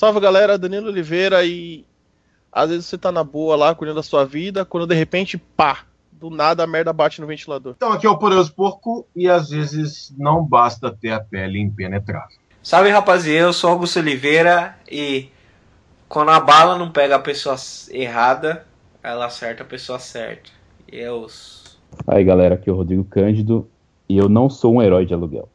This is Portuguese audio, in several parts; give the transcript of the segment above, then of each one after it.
Salve galera, Danilo Oliveira e às vezes você tá na boa lá, cuidando da sua vida, quando de repente, pá, do nada a merda bate no ventilador. Então aqui é o Poderoso Porco e às vezes não basta ter a pele impenetrável. Salve rapaziada, eu sou Augusto Oliveira e quando a bala não pega a pessoa errada, ela acerta a pessoa certa. E é os. Aí galera, aqui é o Rodrigo Cândido e eu não sou um herói de aluguel.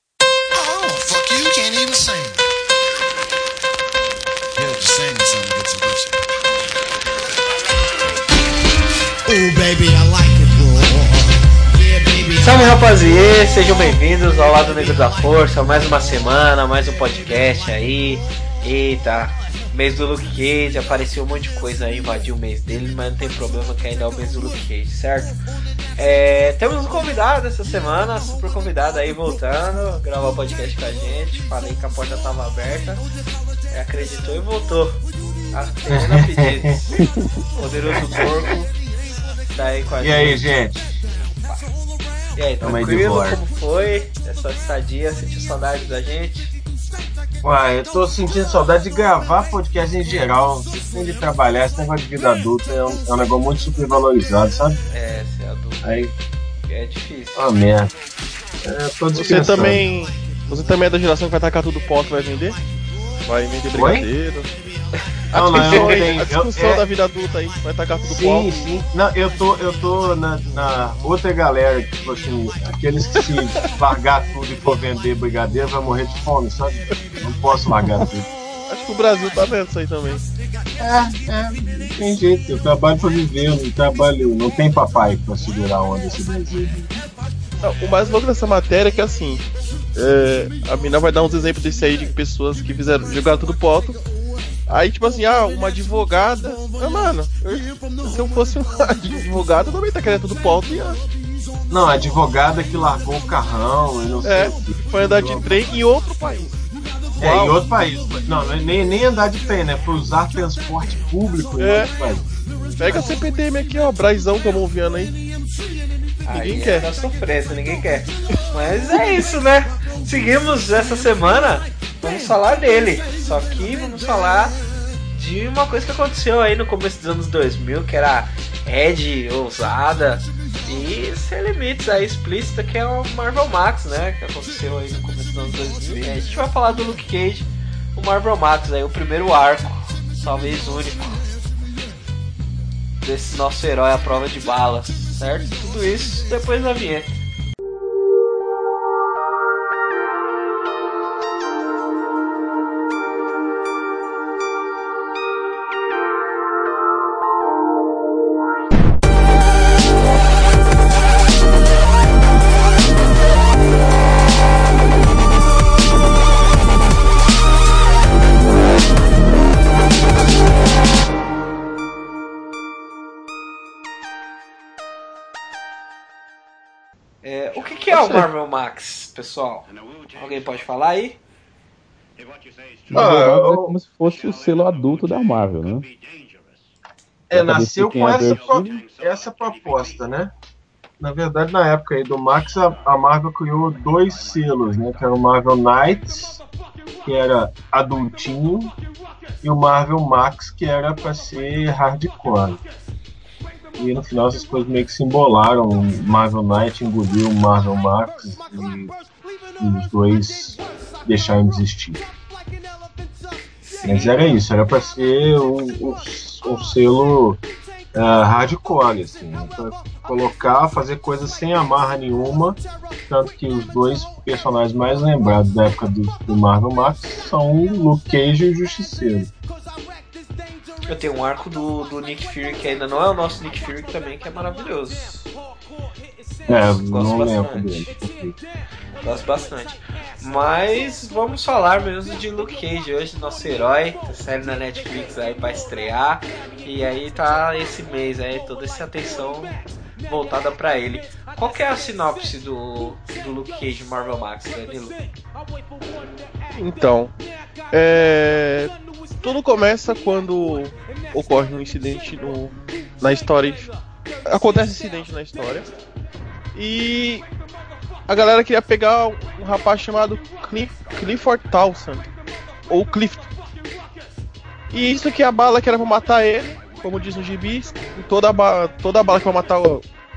Salve rapaziê, sejam bem-vindos ao Lado Negro da Força, mais uma semana, mais um podcast aí. Eita, mês do Luke Cage, apareceu um monte de coisa aí, invadiu o mês dele, mas não tem problema que ainda é o mês do Luke Cage, certo? É, temos um convidado essa semana, super convidado aí voltando, gravar o podcast com a gente. Falei que a porta tava aberta, acreditou e voltou. Atendendo a pedidos. Poderoso porco, tá aí com a E gente. aí, gente? E aí, Tamo aí de tranquilo? volta. Como foi essa estadia? Sentiu saudade da gente? Uai, eu tô sentindo saudade de gravar podcast em geral. Têm de trabalhar, esse negócio de vida adulta é um, é um negócio muito supervalorizado, sabe? É, ser adulto Aí, é difícil. ah, merda. É, tô Você também. Você também é da geração que vai tacar tudo posto vai vender? Vai vender Oi? brigadeiro. A Não, não, eu não aí, tenho. a discussão Eu- é- da vida adulta aí, vai tacar tudo Sim, posto. sim. Não, eu tô, eu tô na, na outra galera, tipo assim, aqueles que se largar tudo e for vender brigadeiro vai morrer de fome, sabe? Não posso largar tudo. Acho que o Brasil tá vendo isso aí também. É, é, tem jeito, eu trabalho pra viver, eu não trabalho, não tem papai pra segurar a onda esse Brasil. Não, o mais louco dessa matéria é que assim. é, a mina vai dar uns exemplos desse aí de pessoas que fizeram jogaram tudo poto. Aí, tipo assim, ah, uma advogada. Ah, mano, eu- se eu fosse uma advogada, eu também tá querendo tudo poto e ah, Não, a advogada que largou o carrão e não sei é, o que. foi andar de trem em outro país. É, em outro país. Não, não é nem, nem andar de trem, né? Foi usar transporte público em É. outro país. Pega a CPTM aqui, ó, Brazão como ouvindo aí. Aí Ninguém é quer. da sofrência, ninguém quer. Mas é isso, né? Seguimos essa semana, vamos falar dele. Só que vamos falar de uma coisa que aconteceu aí no começo dos anos 2000, que era Ed, ousada e sem limites aí explícita, que é o Marvel Max, né? Que aconteceu aí no começo dos anos 2000. E a gente vai falar do Luke Cage, o Marvel Max, aí o primeiro arco, talvez único, desse nosso herói à prova de balas, certo? Tudo isso depois da vinheta. É, o que, que é o Marvel Max, pessoal? Alguém pode falar aí? Ah, eu- é como se fosse o selo adulto da Marvel, né? É, nasceu com é essa, pro- essa proposta, né? Na verdade, na época aí do Max, a, a Marvel criou dois selos, né? Que era o Marvel Knights, que era adultinho, e o Marvel Max, que era pra ser hardcore. E no final essas coisas meio que se embolaram. Marvel Knight engoliu Marvel Max e, os dois deixaram de existir. Mas era isso, era pra ser um, um, um selo ah, hardcore, assim, né? pra colocar, fazer coisas sem amarra nenhuma. Tanto que os dois personagens mais lembrados da época do, do Marvel Max são o Luke Cage e o Justiceiro. Eu tenho um arco do, do Nick Fury que ainda não é o nosso Nick Fury que também que é maravilhoso. É, Gosto não lembro bastante. Gosto bastante. Mas vamos falar mesmo de Luke Cage hoje, nosso herói. Tá série na Netflix aí pra estrear. E aí tá esse mês aí, toda essa atenção voltada pra ele. Qual que é a sinopse do, do Luke Cage Marvel Max, Danilo? Então, é, tudo começa quando ocorre um incidente no, na história. Acontece um incidente na história. E a galera queria pegar um rapaz chamado Cliff, Clifford Townsend. Ou Cliff. E isso que a bala que era pra matar ele, como diz no gibi, toda, toda bala que vai matar.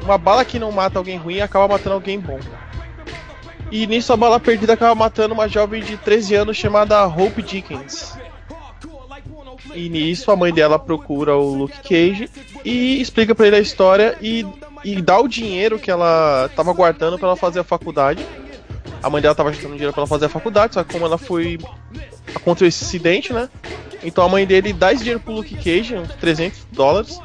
Uma bala que não mata alguém ruim acaba matando alguém bom. E nisso a bala perdida acaba matando uma jovem de 13 anos chamada Hope Dickens. E nisso a mãe dela procura o Luke Cage e explica pra ele a história e, e dá o dinheiro que ela tava guardando pra ela fazer a faculdade. A mãe dela tava juntando dinheiro pra ela fazer a faculdade, só que como ela foi. aconteceu esse acidente, né? Então a mãe dele dá esse dinheiro pro Luke Cage, uns 300 dólares,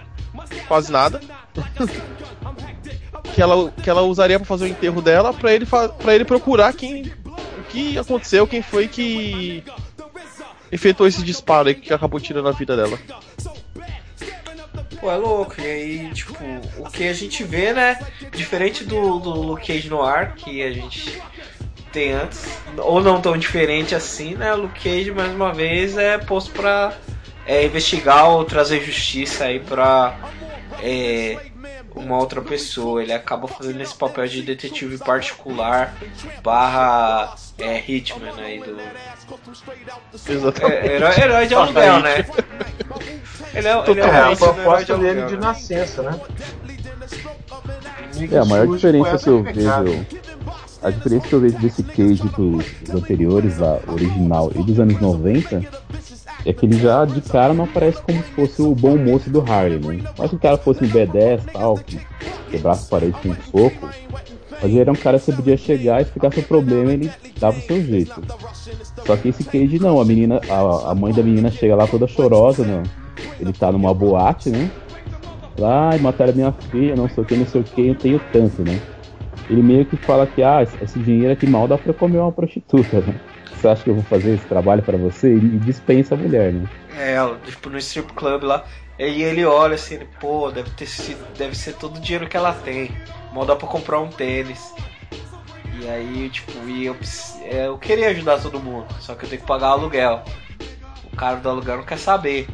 quase nada. que, ela, que ela usaria pra fazer o enterro dela, pra ele, pra ele procurar quem. o que aconteceu, quem foi que efetuou esse disparo aí que acabou tirando a vida dela. Pô, é louco. E aí, tipo, o que a gente vê, né? Diferente do, do Luke Cage no ar, que a gente tem antes, ou não tão diferente assim, né? O Luke Cage, mais uma vez, é posto pra é, investigar ou trazer justiça aí pra é, uma outra pessoa. Ele acaba fazendo esse papel de detetive particular barra é, Hitman aí do. Exatamente. É, herói, herói de aluguel, né? Ele é, ele é, É, a proposta dele de né? nascença, né? É, a maior diferença com que eu vejo. A diferença que eu vejo desse Cage dos, dos anteriores, a original e dos anos 90, é que ele já de cara não aparece como se fosse o bom moço do Harley, né? Mas se o cara fosse um B10 tal, que quebrasse a parede com um soco, mas ele era um cara que você podia chegar e explicar seu problema ele dava o seu jeito. Só que esse Cage não, a menina, a, a mãe da menina chega lá toda chorosa, né? Ele tá numa boate, né? Ai, mataram minha filha, não sei o que, não sei o que, eu tenho tanto, né? Ele meio que fala que, ah, esse dinheiro aqui mal dá pra comer uma prostituta, né? Você acha que eu vou fazer esse trabalho pra você? E dispensa a mulher, né? É, tipo, no strip club lá. E ele olha assim, ele, pô, deve ter sido, deve ser todo o dinheiro que ela tem. Mal dá pra comprar um tênis. E aí, tipo, e eu, é, eu queria ajudar todo mundo, só que eu tenho que pagar o aluguel. O cara do aluguel não quer saber.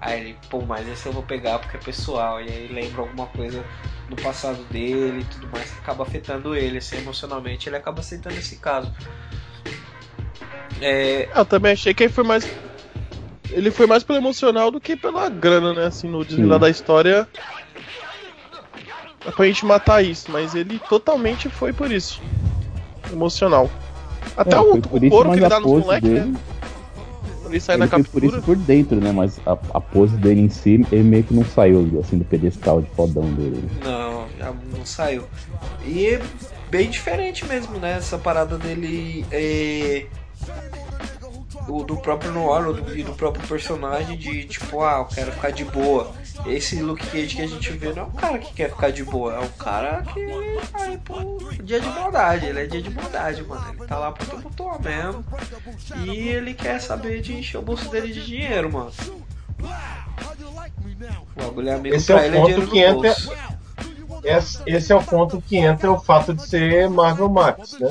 Aí ele, pô, mas esse eu vou pegar porque é pessoal. E aí lembra alguma coisa do passado dele e tudo mais que acaba afetando ele, assim, emocionalmente. Ele acaba aceitando esse caso. É, Eu também achei que ele foi mais. Ele foi mais pelo emocional do que pela grana, né? Assim, no Sim. da história. É pra gente matar isso, mas ele totalmente foi por isso. Emocional. Até É, o, foi por o isso, couro que ele dá nos moleques, dele, né? Ele sai ele da foi por isso captura. por dentro, né? Mas a, a pose dele em si, ele meio que não saiu assim do pedestal de fodão dele. né? Não, não saiu. E é bem diferente mesmo, né? Essa parada dele é. O do próprio Noir do- e do próprio personagem de tipo, ah, eu quero ficar de boa. Esse Luke Cage que a gente vê não é um cara que quer ficar de boa, é um cara que vai pro dia de maldade, ele é dia de maldade, mano. Ele tá lá pro tumultuar mesmo. E ele quer saber de encher o bolso dele de dinheiro, mano. O bagulho é amigo Esse é pra o ele, é ponto dinheiro que entra- bolso. Esse, esse é o ponto que entra o fato de ser Marvel Max, né?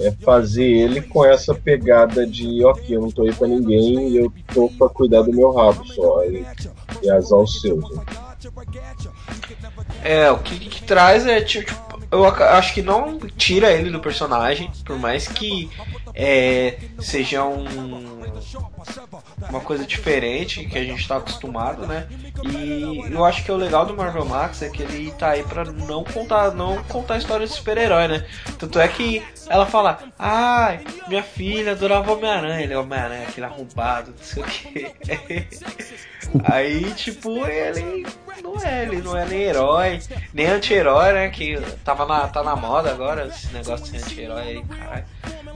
É fazer ele com essa pegada de, ok, eu não tô aí pra ninguém e eu tô pra cuidar do meu rabo só. E, e azar os seus. né? É, o que, que traz é tipo, eu ac- acho que não tira ele do personagem, por mais que é, seja um uma coisa diferente que a gente tá acostumado, né? E eu acho que o legal do Marvel Max é que ele tá aí pra não contar, não contar a história de super-herói, né? Tanto é que ela fala, ai, minha filha adorava Homem-Aranha, ele é Homem-Aranha, aquele arrombado, não sei o que. Aí, tipo, ele não é, ele não é nem herói, nem anti-herói, né? Que tava na, tá na moda agora, esse negócio de anti-herói aí, caralho.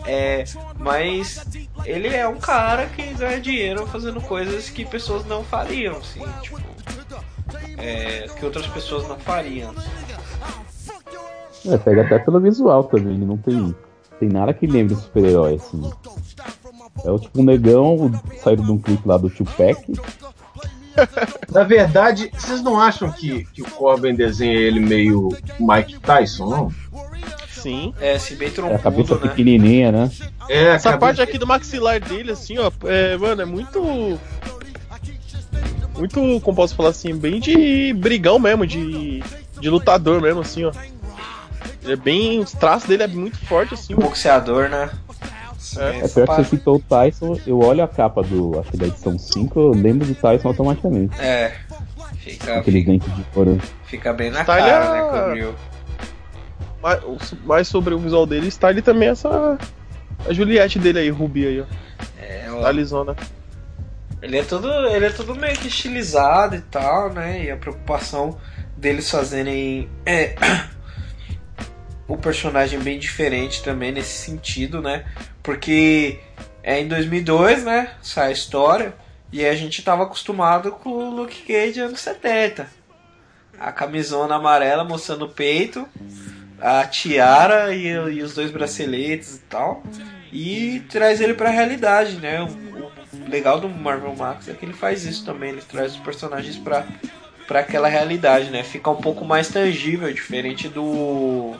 É, mas ele é um cara que ganha dinheiro fazendo coisas que pessoas não fariam, assim, tipo. É, que outras pessoas não fariam. É, pega até pelo visual também, ele não tem, tem nada que lembre de super-herói, assim. É o tipo um negão saído de um clipe lá do Tupac. Na verdade, vocês não acham que, que o Corbin desenha ele meio Mike Tyson, não? Sim. É, assim, bem É a cabeça trompudo, né? pequenininha, né? É, Essa cabe- parte aqui do maxilar dele, assim, ó, é, mano, é muito. Muito, como posso falar assim, bem de brigão mesmo, de, de lutador mesmo, assim, ó. Ele é bem. Os traços dele é muito forte, assim, mano. Boxeador, né? X-Men. É pior que você citou o Tyson, eu olho a capa do, acho que da edição 5, eu lembro do Tyson automaticamente. É. Fica, fica, de fica bem na Style cara, é- né, Grill. Mais, mais sobre o visual dele, style também é essa. A Juliette dele aí, Ruby aí, ó. É, ó. Ele é tudo, ele é tudo meio que estilizado e tal, né? E a preocupação deles fazerem é, o personagem bem diferente também nesse sentido, né? Porque é em 2002, né? Sai a história e a gente tava acostumado com o Luke Cage anos 70. A camisona amarela mostrando o peito, a tiara e, e os dois braceletes e tal. E traz ele pra realidade, né? O, o legal do Marvel Max é que ele faz isso também, ele traz os personagens pra, pra aquela realidade, né? Fica um pouco mais tangível, diferente do.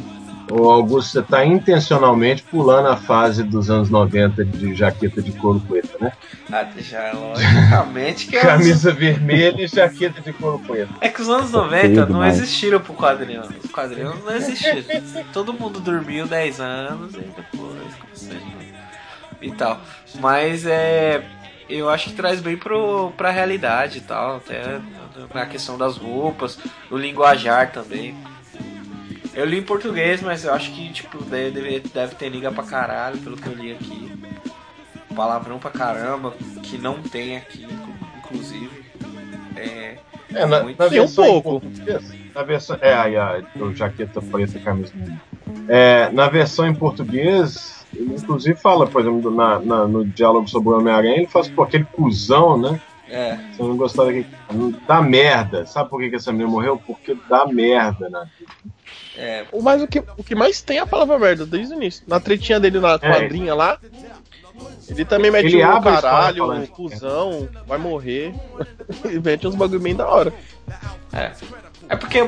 O Augusto, você tá intencionalmente pulando a fase dos anos 90 de jaqueta de couro preto, né? Ah, já logicamente que é, os, Camisa vermelha e jaqueta de couro preto. é que os anos 90 Feio não existiram pro quadrinho. Os quadrinhos não existiram. Todo mundo dormiu 10 anos e depois começou e tal. Mas é. Eu acho que traz bem pro, pra realidade e tal, até na questão das roupas, o linguajar também. Eu li em português, mas eu acho que tipo, deve, deve, ter liga pra caralho, pelo que eu li aqui. Palavrão pra caramba, que não tem aqui, inclu- inclusive. É, É, na, Muito. na Tem um pouco. português. Na versão. É, aí, a, a jaqueta preta e camisa. É, na versão em português, ele inclusive fala, por exemplo, na, na- no diálogo sobre o Homem-Aranha, ele faz pô, aquele cuzão, né? É, Você não gostou daquele. Dá merda. Sabe por que, que essa menina morreu? Porque dá merda, né? é, O, mas o que, o que mais tem é a palavra merda desde o início. Na tretinha dele na quadrinha lá, ele também mete Ele um caralho, um que- cuzão, vai morrer. e mete uns bagulho bem da hora. é. É porque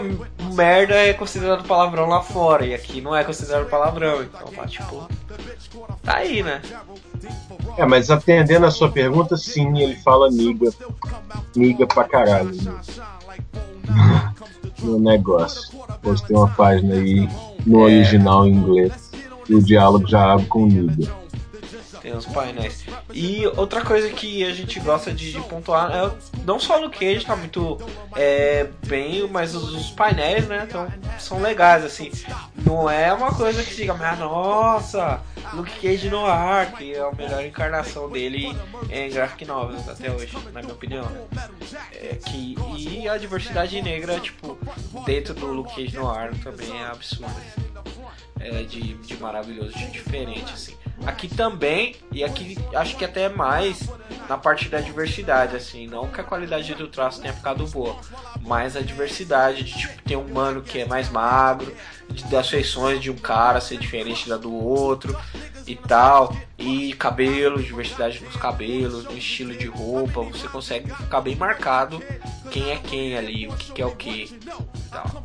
merda é considerado palavrão lá fora, e aqui não é considerado palavrão, então tá tipo. Tá aí, né? É, mas atendendo a sua pergunta, sim, ele fala niga. Niga pra caralho. né? No negócio. Postei uma página aí no É. original em inglês. E o diálogo já abre com niga. Tem os painéis. E outra coisa que a gente gosta de, de pontuar é não só o Luke Cage tá muito é, bem, mas os, os painéis, né? Então, são legais, assim. Não é uma coisa que diga, mas nossa, Luke Cage no ar, que é a melhor encarnação dele em graphic novels até hoje, na minha opinião. É que, e a diversidade negra, tipo, dentro do Luke Cage no ar também é absurda. assim. É de, de maravilhoso, de diferente, assim. Aqui também, e aqui acho que até mais na parte da diversidade, assim. Não que a qualidade do traço tenha ficado boa, mas a diversidade de tipo, ter um mano que é mais magro, de, das feições de um cara ser diferente da do outro e tal. E cabelo, diversidade nos cabelos, no estilo de roupa, você consegue ficar bem marcado quem é quem ali, o que, que é o que tal.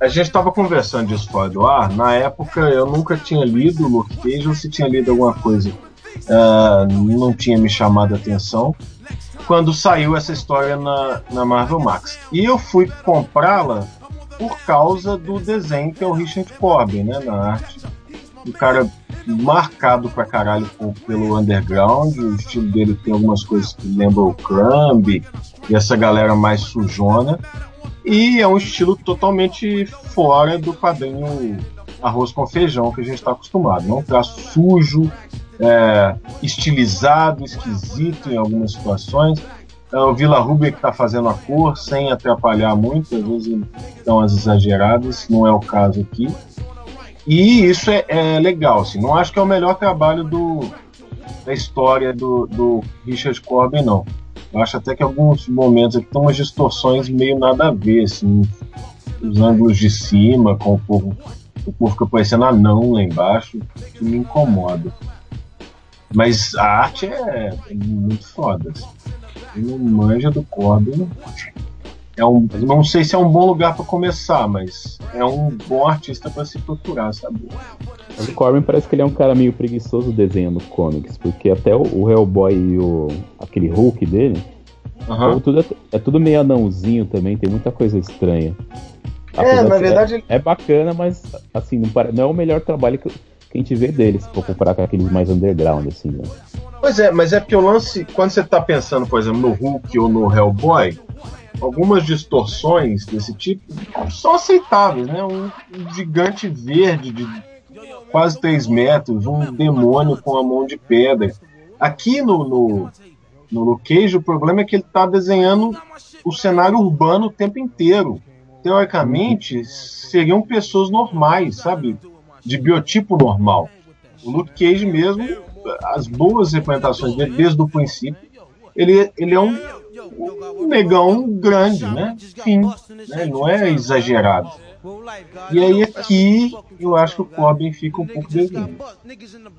A gente estava conversando disso fora do ar. Na época eu nunca tinha lido Luke Cage, ou se tinha lido alguma coisa ah, não tinha me chamado a atenção. Quando saiu essa história na, na Marvel Max. E eu fui comprá-la por causa do desenho que é o Richard Corbin, né? Na arte. O cara marcado pra caralho pelo underground. O estilo dele tem algumas coisas que lembram o Crumb e essa galera mais sujona. E é um estilo totalmente fora do quadrinho arroz com feijão que a gente está acostumado. É um traço sujo, é, estilizado, esquisito em algumas situações. É o Vila Rubia que está fazendo a cor sem atrapalhar muito, às vezes dá umas exageradas, não é o caso aqui. E isso é, é legal, assim. não acho que é o melhor trabalho do, da história do, do Richard Corbin, não. Eu acho até que alguns momentos aqui tem umas distorções meio nada a ver, assim, os ângulos de cima, com o povo, o povo fica parecendo anão lá embaixo, que me incomoda. Mas a arte é, é muito foda. Assim. Quem não manja do Corbin. É um, não sei se é um bom lugar para começar, mas é um bom artista para se procurar, sabe? O Corbin parece que ele é um cara meio preguiçoso desenhando comics, porque até o, o Hellboy e o aquele Hulk dele, é, tudo, é tudo meio anãozinho também, tem muita coisa estranha. É, Apesar na de- verdade, é, bacana, mas assim, não, não é o melhor trabalho que, que a gente vê deles, se for comparar com aqueles mais underground, assim, né? Pois é, mas é porque o lance, quando você tá pensando, por exemplo, no Hulk ou no Hellboy, algumas distorções desse tipo são aceitáveis, né? Um, um gigante verde de quase 3 metros, um demônio com a mão de pedra. Aqui no, no, no Luke Cage, o problema é que ele está desenhando o cenário urbano o tempo inteiro. Teoricamente, seriam pessoas normais, sabe? De biotipo normal. O Luke Cage mesmo, as boas representações dele desde o princípio, ele, ele é um, um negão grande, né? Fim, né? Não é exagerado. E aí aqui eu acho que o Corbin fica um pouco desenho.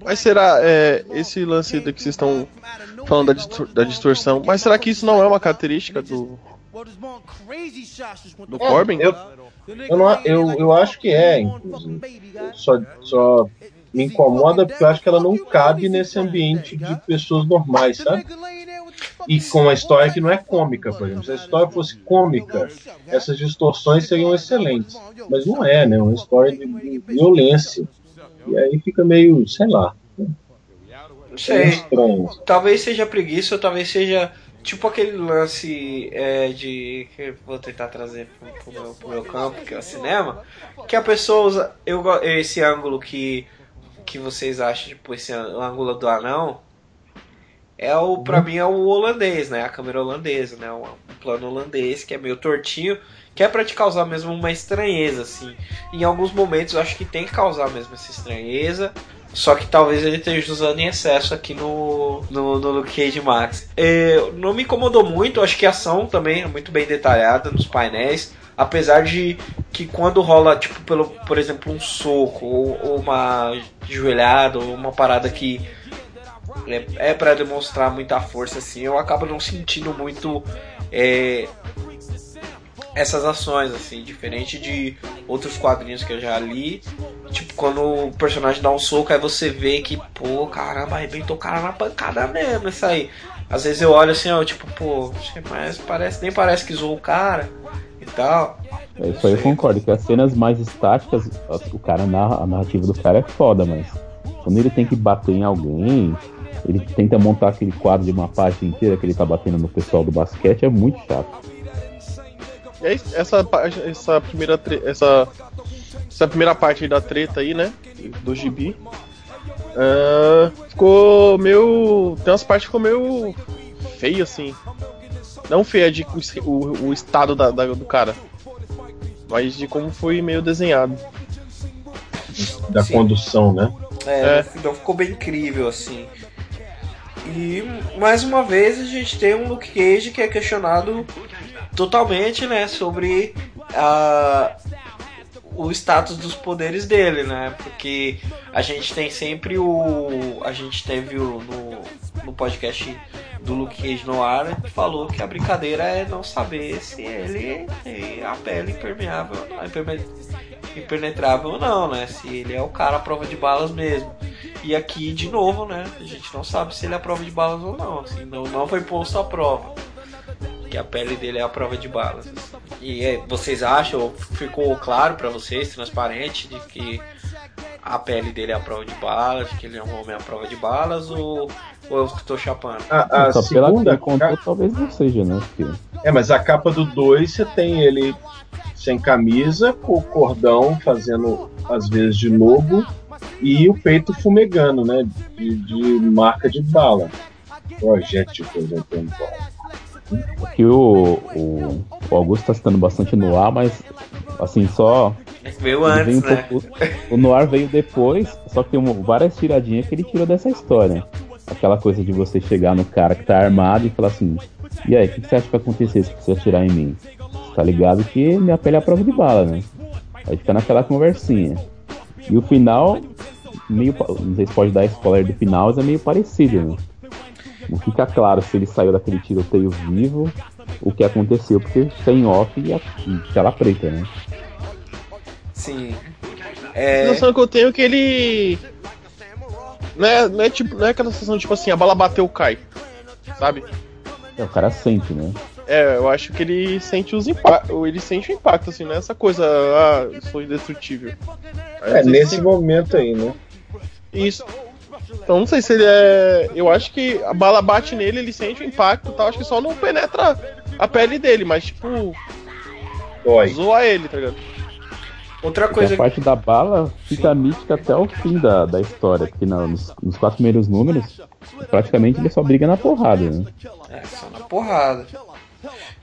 Mas será é, esse lance do que vocês estão falando da, distor- da distorção? Mas será que isso não é uma característica do do Corbin? Eu, eu, não, eu, eu acho que é, inclusive. Só, só me incomoda porque eu acho que ela não cabe nesse ambiente de pessoas normais, sabe? E com uma história que não é cômica, por exemplo. Se a história fosse cômica, essas distorções seriam excelentes. Mas não é, né? É uma história de, de violência. E aí fica meio, sei lá, Não sei. estranho. Talvez seja preguiça, ou talvez seja tipo aquele lance é, de. que eu vou tentar trazer pro, pro meu, pro meu campo, que é o cinema. Que a pessoa usa. Eu, esse ângulo que, que vocês acham, tipo, esse ân- ângulo do anão. É o, pra mim é o holandês, né? A câmera holandesa, né? O plano holandês, que é meio tortinho, que é pra te causar mesmo uma estranheza, assim. Em alguns momentos eu acho que tem que causar mesmo essa estranheza. Só que talvez ele esteja usando em excesso aqui no, no, no Luke Cage Max. É, não me incomodou muito, acho que a ação também é muito bem detalhada nos painéis. Apesar de que quando rola, tipo, pelo, por exemplo, um soco ou, ou uma joelhada ou uma parada que é, é para demonstrar muita força, assim, eu acabo não sentindo muito é, essas ações, assim, diferente de outros quadrinhos que eu já li. Tipo, quando o personagem dá um soco, aí você vê que, pô, caramba, arrebentou o cara na pancada mesmo, isso aí. Às vezes eu olho assim, ó, tipo, pô, mas parece, nem parece que zoou o cara e tal. É isso aí eu concordo, que as cenas mais estáticas, o cara narra, a narrativa do cara é foda, mas quando ele tem que bater em alguém, ele tenta montar aquele quadro de uma página inteira que ele tá batendo no pessoal do basquete, é muito chato. E aí, essa, essa primeira tre- essa, essa primeira parte aí da treta aí, né? Do gibi. ah, ficou meio. Tem umas partes que ficou meio feio, assim. Não feia de o, o- o estado da, da- do cara. Mas de como foi meio desenhado. Da Sim. condução, né? É, É. Não ficou bem incrível assim. E mais uma vez a gente tem um Luke Cage que é questionado totalmente, né, sobre a, o status dos poderes dele, né? Porque a gente tem sempre o. A gente teve o, no, no podcast do Luke Cage no ar falou que a brincadeira é não saber se ele tem a pele impermeável ou não, imperme- impenetrável ou não, né? Se ele é o cara à prova de balas mesmo. E aqui, de novo, né? A gente não sabe se ele é a prova de balas ou não. Assim, não, não foi posto à prova. Que a pele dele é a prova de balas. E vocês acham, ficou claro pra vocês, transparente, de que a pele dele é a prova de balas, que ele é um homem à prova de balas, ou, ou eu que tô chapando? A, a Só segunda contou, capa, talvez não seja, né? Porque é, mas a capa do 2 você tem ele sem camisa, com o cordão fazendo às vezes de lobo e o peito fumegando, né? De, de marca de bala. Projétil, por exemplo. aqui o, o, o Augusto tá citando bastante no ar, mas assim, só É veio antes, um né? pouco- o Noir veio depois, só que tem várias tiradinhas que ele tirou dessa história. Aquela coisa de você chegar no cara que tá armado e falar assim: E aí, o que, que você acha que vai acontecer se você atirar em mim? Tá ligado que minha pele é a prova de bala, né? Aí fica naquela conversinha. E o final, meio. Não sei se pode dar spoiler do final, mas é meio parecido, né? Não fica claro se ele saiu daquele tiroteio vivo, o que aconteceu, porque tem off e a tela preta, né? Sim. A É, sensação que eu tenho é que ele. Não é, não é tipo, não é aquela sensação tipo assim, a bala bateu, cai. Sabe? É, o cara sente, né? É, eu acho que ele sente os impactos. Ele sente o impacto, assim, não é essa coisa, ah, eu sou indestrutível. Aí, É, nesse tem- momento aí, né? Isso. Então não sei se ele é. Eu acho que a bala bate nele, ele sente o impacto e tal. Acho que só não penetra a pele dele, mas tipo. Dói. Zoa ele, tá ligado? Outra Porque coisa a parte da bala fica mítica até o fim da, da história, porque na- nos, nos quatro primeiros números, praticamente ele só briga na porrada, né? É, só na porrada.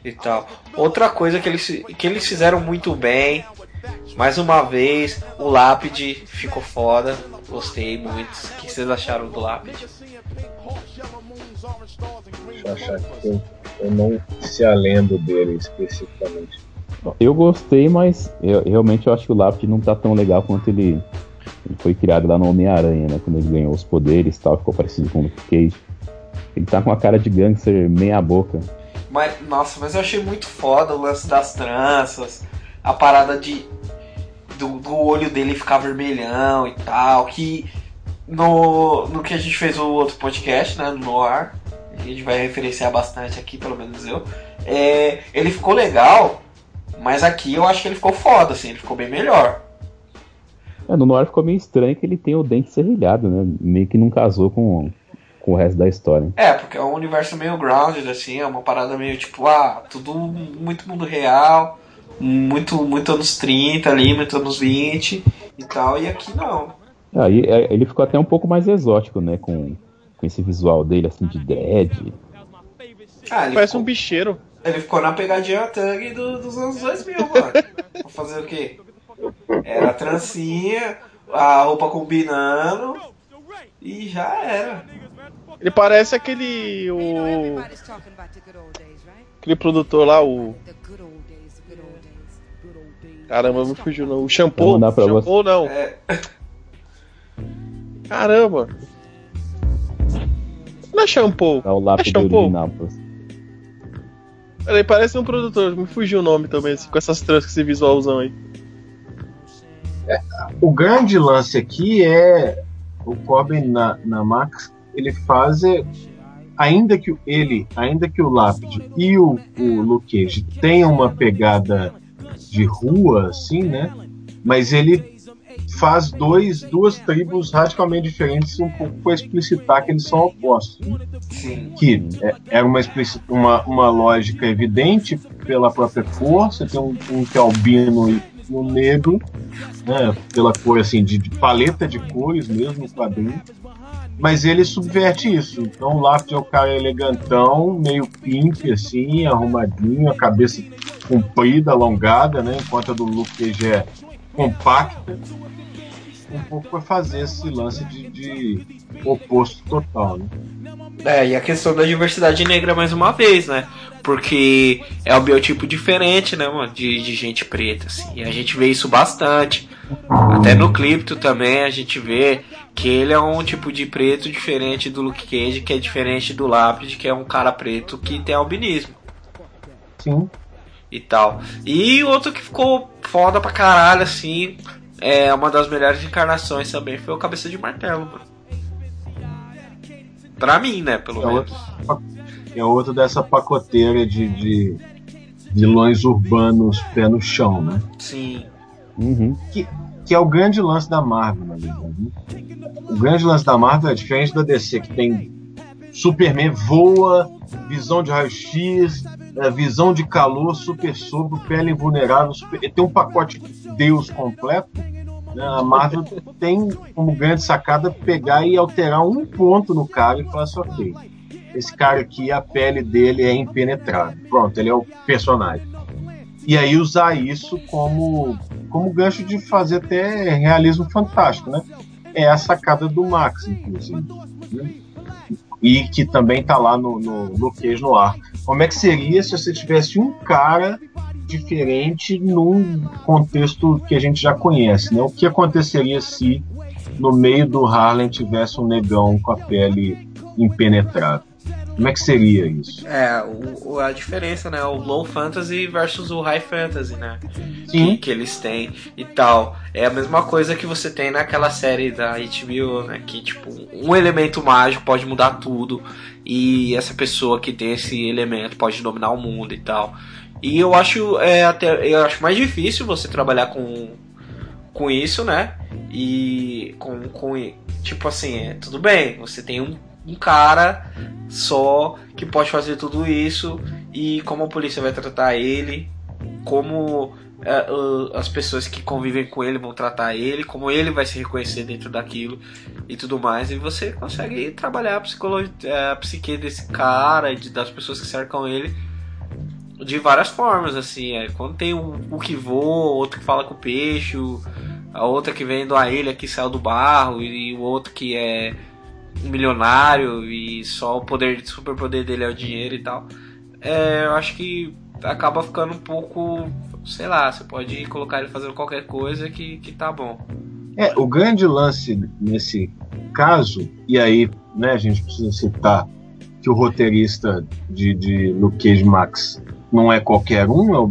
E tal. Outra coisa que eles, que eles fizeram muito bem. Mais uma vez, o Lápide ficou foda. Gostei muito. O que vocês acharam do Lápide? Deixa eu achar que eu, eu não se alendo dele especificamente. Eu gostei, mas eu, realmente eu acho que o Lápide não tá tão legal quanto ele, ele foi criado lá no Homem-Aranha, né? Quando ele ganhou os poderes e tal, ficou parecido com o Luke Cage. Ele tá com a cara de gangster meia boca. Mas, nossa, mas eu achei muito foda o lance das tranças. A parada de. Do, do olho dele ficar vermelhão e tal. Que no, no que a gente fez o outro podcast, né? No Noir. A gente vai referenciar bastante aqui, pelo menos eu. É, ele ficou legal, mas aqui eu acho que ele ficou foda, assim, ele ficou bem melhor. É, no Noir ficou meio estranho que ele tem o dente serrilhado, né? Meio que não casou com, com o resto da história. É, porque é um universo meio grounded, assim, é uma parada meio tipo, ah, tudo muito mundo real, muito, muito anos 30 ali, muito anos 20 e tal, e aqui não. Aí é, ele ficou até um pouco mais exótico, né? Com, com esse visual dele, assim, de dread. Ah, ele, Parece ficou, um bicheiro. Ele ficou na pegadinha thug do- dos anos 2000, mano. Vou fazer o quê? Era a trancinha, a roupa combinando e já era. Ele parece aquele. O, aquele produtor lá, o. Caramba, me fugiu não. O shampoo. mandar pra shampoo não. É, Caramba. Não é shampoo. O lápide É shampoo? Ele parece um produtor. Me fugiu o nome também, assim, com essas trans, com esse visualzão aí. O grande lance aqui é o Corbin na, na Max, ele faz é, ainda que ele, ainda que o Lápide e o, o Cage tenham uma pegada de rua, assim, né? Mas ele faz dois, duas tribos radicalmente diferentes, um pouco para explicitar que eles são opostos. sim. que é, uma, uma, uma lógica evidente pela própria você tem um, um que é albino e um negro, né, pela cor assim, de, de paleta de cores mesmo no quadrinho, mas ele subverte isso. Então o Lápide é o cara elegantão, meio pimp assim, arrumadinho, a cabeça comprida, alongada, né, enquanto a do Luke Cage é compacta, um pouco para fazer esse lance de, de oposto total, né? É, e a questão da diversidade negra mais uma vez, né? Porque é um biotipo diferente, né, mano? De, de gente preta, assim. E a gente vê isso bastante. Até no Clipto também a gente vê que ele é um tipo de preto diferente do Luke Cage, que é diferente do Lápide, que é um cara preto que tem albinismo Sim. e tal. E outro que ficou foda pra caralho, assim, é uma das melhores encarnações também, foi o Cabeça de Martelo, mano. Pra mim, né, pelo É menos. outro, é outro dessa pacoteira de, de vilões urbanos pé no chão, né? Sim. Uhum. Que é o grande lance da Marvel, na verdade. né? O grande lance da Marvel é diferente da DC, que tem Superman voa, visão de raio-x, é, visão de calor, super sopro, pele invulnerável, super... tem um pacote Deus completo. né? A Marvel tem como grande sacada pegar e alterar um ponto no cara e falar assim, ok, esse cara aqui, a pele dele é impenetrável. Pronto, ele é o personagem. E aí usar isso como, como gancho de fazer até realismo fantástico, né? É a sacada do Max, inclusive. né? E que também tá lá no, no Luke Cage no ar. Como é que seria se você tivesse um cara diferente num contexto que a gente já conhece, né? O que aconteceria se no meio do Harlem tivesse um negão com a pele impenetrável? Como é que seria isso? É, o, a diferença, né? O low fantasy versus o high fantasy, né? Que, Sim, que eles têm e tal. É a mesma coisa que você tem naquela série da HBO, né? Que, tipo, um elemento mágico pode mudar tudo. E essa pessoa que tem esse elemento pode dominar o mundo e tal. E eu acho, é, até, eu acho mais difícil você trabalhar com, com isso, né? E com, com tipo assim, é, tudo bem, você tem um, um cara só que pode fazer tudo isso e como a polícia vai tratar ele, como é, uh, as pessoas que convivem com ele vão tratar ele, como ele vai se reconhecer dentro daquilo e tudo mais. E você consegue trabalhar a, psicologia, é, a psique desse cara e de, das pessoas que cercam ele de várias formas, assim. É, quando tem um, um que voa, outro que fala com o peixe, a outra que vem da ilha que saiu do barro, e o outro que é um milionário e só o poder, super poder dele é o dinheiro e tal. É, eu acho que acaba ficando um pouco, sei lá, você pode colocar ele fazendo qualquer coisa que, que tá bom. É, o grande lance nesse caso, e aí né, a gente precisa citar que o roteirista de, de Luke Cage Max não é qualquer um, é o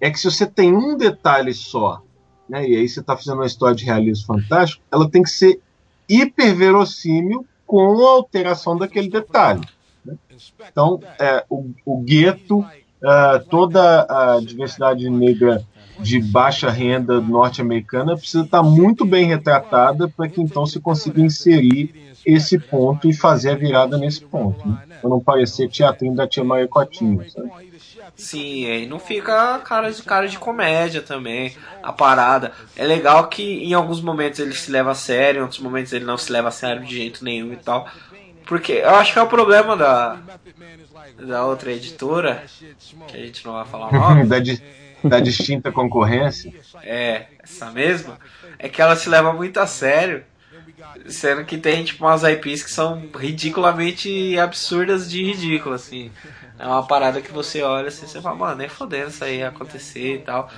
é que se você tem um detalhe só, né, e aí você está fazendo uma história de realismo fantástico, ela tem que ser hiper verossímil com a alteração daquele detalhe. né? Então, é, o, o gueto, ah, toda a diversidade negra de baixa renda norte-americana precisa estar muito bem retratada para que então se consiga inserir esse ponto e fazer a virada nesse ponto. Né? Para não parecer teatrinho da tia Maria Cotinha. Sabe? Sim, aí não fica cara de cara de comédia também, a parada. É legal que em alguns momentos ele se leva a sério, em outros momentos ele não se leva a sério de jeito nenhum e tal. Porque eu acho que é o problema da, da outra editora, que a gente não vai falar o nome, da, di- da distinta concorrência. é essa mesma, é que ela se leva muito a sério. Sendo que tem tipo umas IPs que são ridiculamente absurdas de ridículo, assim. É uma parada que você olha assim, você fala, mano, nem fodendo isso aí acontecer e tal.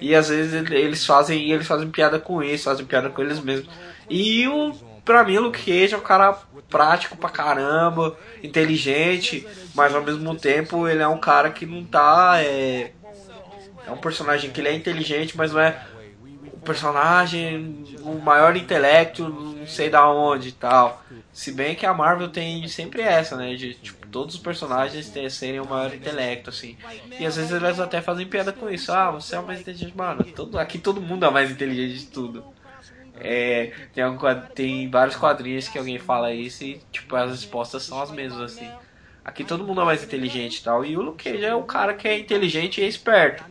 E às vezes ele- eles fazem, eles fazem piada com isso, fazem piada com eles mesmos. E o, pra mim o Luke Cage é um cara prático pra caramba, inteligente, mas ao mesmo tempo ele é um cara que não tá. É, é um personagem que ele é inteligente, mas não é o personagem, o maior intelecto, não sei da onde e tal. Se bem que a Marvel tem sempre essa, né? De tipo, todos os personagens ter, serem o maior intelecto, assim. E às vezes eles até fazem piada com isso. Ah, você é o mais inteligente, mano. Todo, aqui todo mundo é o mais inteligente de tudo. É, tem, quad- tem vários quadrinhos que alguém fala isso e tipo, as respostas são as mesmas, assim. Aqui todo mundo é mais inteligente e tal. E o Luke é o cara que é inteligente e é esperto.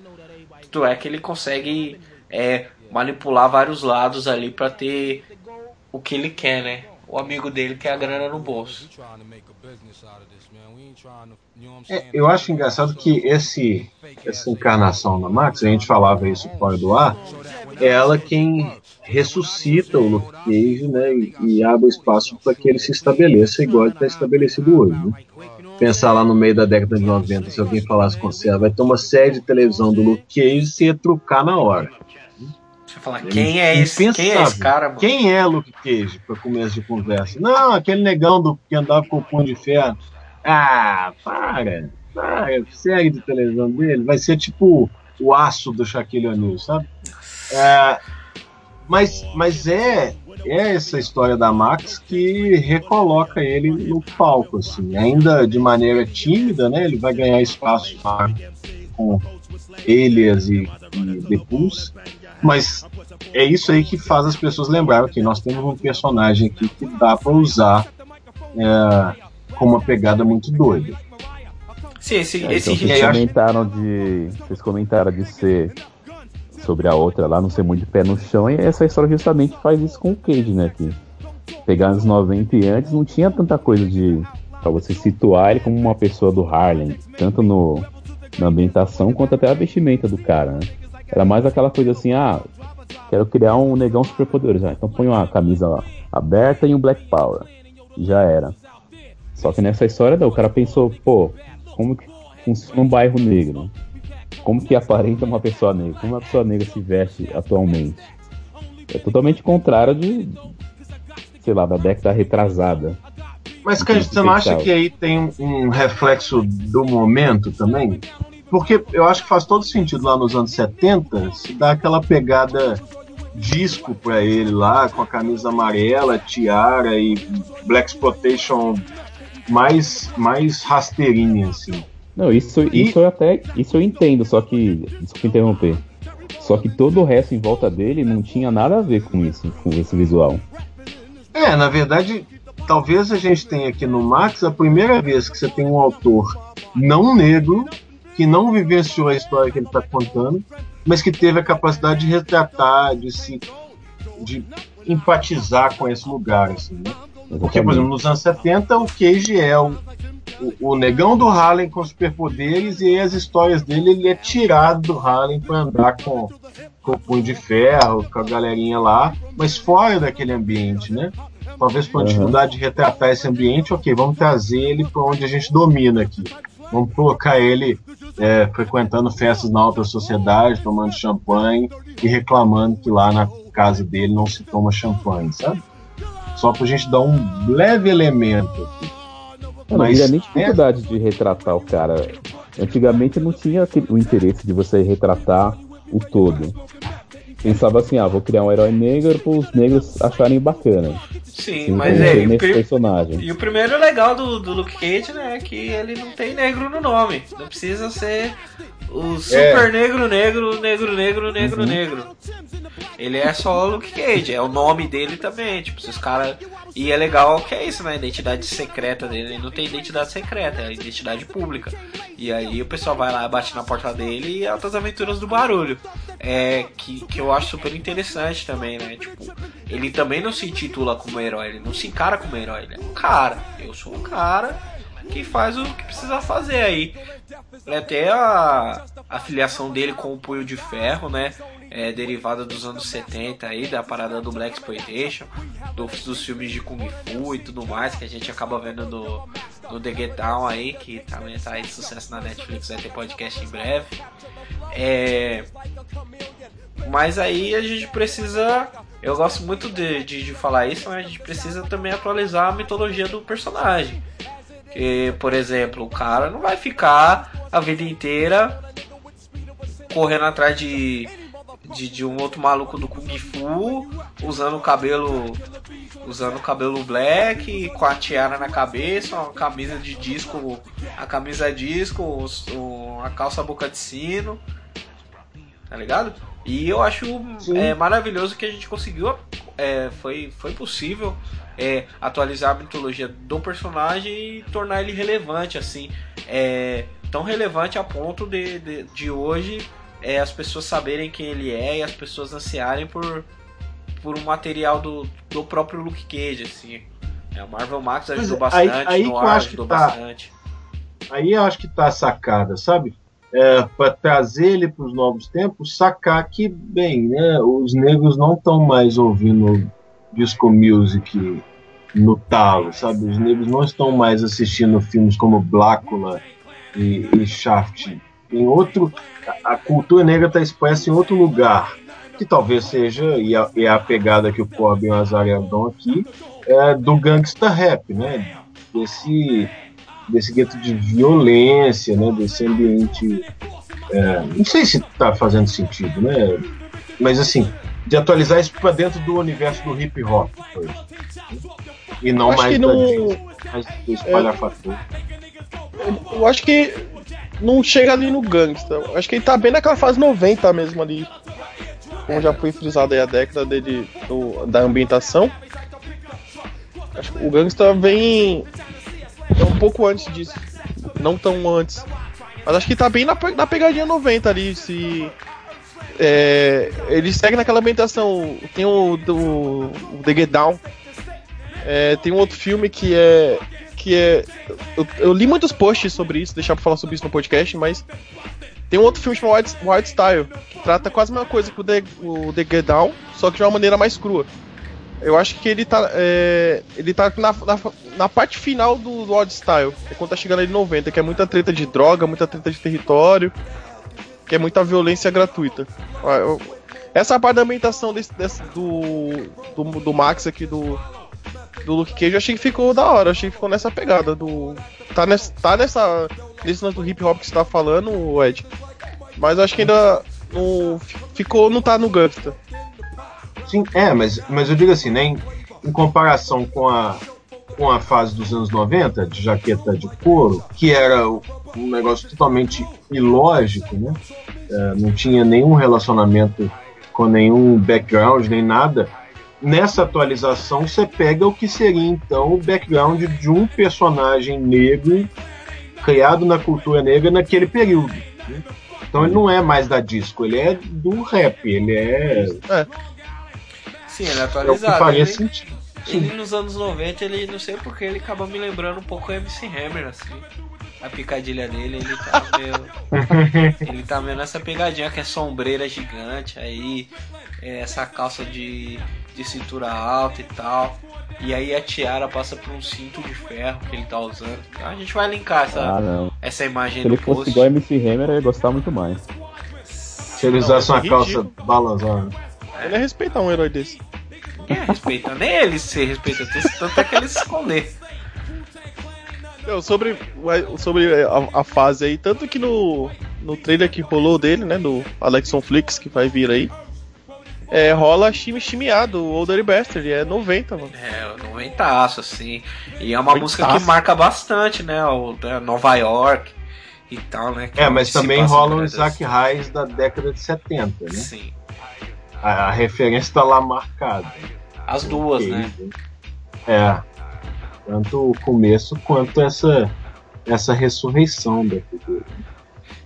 Tanto é que ele consegue é, manipular vários lados ali pra ter o que ele quer, né? O amigo dele quer a grana no bolso. É, eu acho engraçado que esse, essa encarnação da Max, a gente falava isso fora do ar, é ela quem ressuscita o Luke Cage né, e, e abre espaço para que ele se estabeleça igual ele está estabelecido hoje. Né? Pensar lá no meio da década de 90, se alguém falasse com você, "Ah, vai ter uma série de televisão do Luke Cage, você ia trucar na hora. Você fala, quem é esse, quem é esse cara, mano? Quem é Luke Cage, para começo de conversa? Não, aquele negão do, que andava com o punho de ferro. Ah, para, para, série de televisão dele, vai ser tipo o aço do Shaquille O'Neal, sabe? É, mas, mas é, é essa história da Max que recoloca ele no palco, assim, ainda de maneira tímida, né? Ele vai ganhar espaço com Elias e, e mas é isso aí que faz as pessoas lembrarem que nós temos um personagem aqui que dá para usar é, com uma pegada muito doida. Sim, esse, É, esse então, vocês eu acho- comentaram de. Vocês comentaram de ser sobre a outra lá, não ser muito de pé no chão, e essa história justamente faz isso com o Cage, né? Que pegar nos 90 e antes não tinha tanta coisa de. pra você situar ele como uma pessoa do Harlem, tanto no, na ambientação quanto até a vestimenta do cara, né? Era mais aquela coisa assim, ah, quero criar um negão superpoderoso. Ah, então põe uma camisa aberta e um Black Power. Já era. Só que nessa história, não, o cara pensou, pô, como que funciona um bairro negro? Como que aparenta uma pessoa negra? Como uma pessoa negra se veste atualmente? É totalmente contrário de, sei lá, da década retrasada. Mas, cara, você não acha que aí tem um reflexo do momento também? Porque eu acho que faz todo sentido lá nos anos 70 se dá aquela pegada disco pra ele lá, com a camisa amarela, tiara e Black Exploitation mais, mais rasteirinha, assim. Não, isso, E- isso eu até isso eu entendo, só que. Desculpa interromper. Só que todo o resto em volta dele não tinha nada a ver com isso, com esse visual. É, na verdade, talvez a gente tenha aqui no Max a primeira vez que você tem um autor não negro, que não vivenciou a história que ele está contando, mas que teve a capacidade de retratar, de se. de empatizar com esse lugar, assim, né? Porque, por exemplo, nos anos 70, o Cage é o, o, o negão do Harlem com superpoderes e aí as histórias dele, ele é tirado do Harlem para andar com, com o punho de ferro, com a galerinha lá, mas fora daquele ambiente, né? Talvez por uma Uhum. dificuldade de retratar esse ambiente, ok, vamos trazer ele para onde a gente domina aqui. Vamos colocar ele é, frequentando festas na alta sociedade, tomando champanhe e reclamando que lá na casa dele não se toma champanhe, sabe? Só pra gente dar um leve elemento. Eu não Mas, havia nem né? dificuldade de retratar o cara. Antigamente não tinha o interesse de você retratar o todo. Pensava assim, ah, vou criar um herói negro para os negros acharem bacana. Sim, mas é. E o, personagem. e o primeiro legal do, do Luke Cage, né, é que ele não tem negro no nome. Não precisa ser o super negro, negro, negro, negro, negro, negro. Ele é só o Luke Cage, é o nome dele também. Tipo, se os caras. E é legal que é isso, né? A identidade secreta dele. Ele não tem identidade secreta, é a identidade pública. E aí o pessoal vai lá, bate na porta dele e é altas aventuras do barulho. É que, que eu acho super interessante também, né? Tipo, ele também não se intitula como herói, ele não se encara como herói, ele é um cara. Eu sou um cara que faz o que precisa fazer aí. É Até a, a filiação dele com o Punho de Ferro, né? É derivada dos anos 70 aí, da parada do Black Exploitation, dos, dos filmes de Kung Fu e tudo mais, que a gente acaba vendo no, no The Get Down aí, que também tá aí de sucesso na Netflix, vai ter podcast em breve. É, mas aí a gente precisa. Eu gosto muito de, de, de falar isso, mas a gente precisa também atualizar a mitologia do personagem. Que, por exemplo, o cara não vai ficar a vida inteira correndo atrás de, de, de um outro maluco do Kung Fu, usando o cabelo. Usando o cabelo black, com a tiara na cabeça, uma camisa de disco, a camisa disco, a calça boca de sino tá ligado? E eu acho é, maravilhoso que a gente conseguiu, é, foi, foi possível é, atualizar a mitologia do personagem e tornar ele relevante, assim, é, tão relevante a ponto de, de, de hoje é, as pessoas saberem quem ele é e as pessoas ansiarem por, por um material do, do próprio Luke Cage, assim. É, o Marvel Max ajudou Mas aí- bastante, aí no que eu ar acho que ajudou tá. bastante. Aí eu acho que tá a sacada, sabe? É, para trazer ele para os novos tempos, sacar que, bem, né, os negros não estão mais ouvindo disco music no talo, sabe? Os negros não estão mais assistindo filmes como Blácula e, e Shaft. Em outro, a, cultura negra está expressa em outro lugar, que talvez seja, e a, e a pegada que o Corbin e o aqui, é do gangsta rap, né? Desse desse gueto de violência, né, desse ambiente. é, não sei se está fazendo sentido, né? Mas assim, de atualizar isso para dentro do universo do hip hop. exemplo. E não Acho mais que não- jeans, mais do espalhafatoso. Eu acho que não chega ali no gangsta. Eu acho que ele tá bem naquela fase 90 mesmo ali. Como já foi frisado aí a década dele do- da ambientação. Acho que o gangsta vem é um pouco antes disso. Não tão antes. Mas acho que tá bem na, na pegadinha 90 ali. Se. É, ele segue naquela ambientação. Tem o, do, o The Get Down. É, tem um outro filme que é. Que é. Eu, eu li muitos posts sobre isso, deixar pra falar sobre isso no podcast, mas. Tem um outro filme chamado Wild Style, que trata quase a mesma coisa que o The, o The Get Down, só que de uma maneira mais crua. Eu acho que ele tá. é, ele tá na, na, na parte final do, Wild Style, é quando tá chegando ali em 90, que é muita treta de droga, muita treta de território, que é muita violência gratuita. Ah, Essa parte da ambientação desse, desse- do, do, do Max aqui, do, do Luke Cage, eu achei que ficou da hora, achei que ficou nessa pegada do. Tá nessa. Tá nessa. Nesse lance do hip hop que você tá falando, Ed. Mas acho que ainda. Não, ficou. não tá no gangsta. Sim, é, mas, mas eu digo assim, né? Em, em comparação com a, com a fase dos anos 90, de jaqueta de couro, que era um negócio totalmente ilógico, né? É, não tinha nenhum relacionamento com nenhum background, nem nada. Nessa atualização, você pega o que seria então o background de um personagem negro criado na cultura negra naquele período. né? Então ele não é mais da disco, ele é do rap, ele é, Sim, ele é é atualizado. faria Ele, sentido. ele nos anos 90, ele não sei porque ele acaba me lembrando um pouco o MC Hammer, assim. A picadilha dele, ele tá meio. ele tá meio nessa pegadinha que é sombreira gigante, aí é, essa calça de, de cintura alta e tal. E aí a tiara passa por um cinto de ferro que ele tá usando. Então a gente vai linkar essa, Ah, não. essa imagem Se no ele fosse post. igual MC Hammer, eu ia gostar muito mais. Se ele usasse uma Não, calça balançada. Ele é respeitar um herói desse. Ninguém respeita, nem ele se respeita, tanto é que ele se esconder. Não, sobre, sobre a, a fase aí, tanto que no, no trailer que rolou dele, né, do Alexon Flix, que vai vir aí, é, rola chime chimeado, o Old Dirty Bastard, é 90, mano. É, um noventaço, assim. E é uma música que marca bastante, né? O, da Nova York e tal, né? que É, mas também rola no Isaac. Reis da década de 70, né? Sim. A, a referência tá lá marcada. As duas, Ok, né? É. Tanto o começo quanto essa, essa ressurreição da figura.